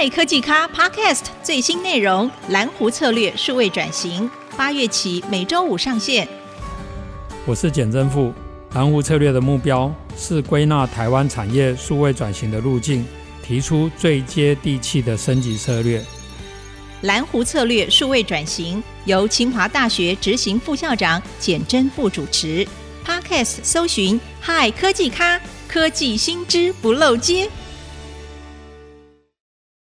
嗨科技咖 Podcast 最新内容《蓝湖策略数位转型》，八月起每周五上线。我是简真富。蓝湖策略的目标是归纳台湾产业数位转型的路径，提出最接地气的升级策略。蓝湖策略数位转型由清华大学执行副校长简真富主持。Podcast 搜寻 Hi 科技咖，科技新知不漏接。